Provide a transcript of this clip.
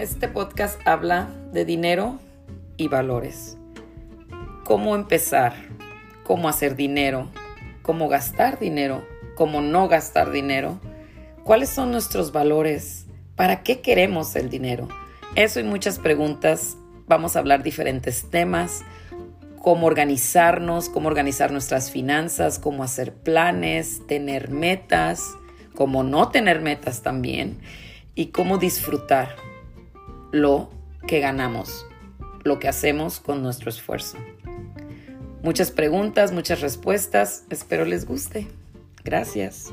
Este podcast habla de dinero y valores. Cómo empezar, cómo hacer dinero, cómo gastar dinero, cómo no gastar dinero, cuáles son nuestros valores, para qué queremos el dinero. Eso y muchas preguntas. Vamos a hablar diferentes temas, cómo organizarnos, cómo organizar nuestras finanzas, cómo hacer planes, tener metas, cómo no tener metas también y cómo disfrutar lo que ganamos, lo que hacemos con nuestro esfuerzo. Muchas preguntas, muchas respuestas. Espero les guste. Gracias.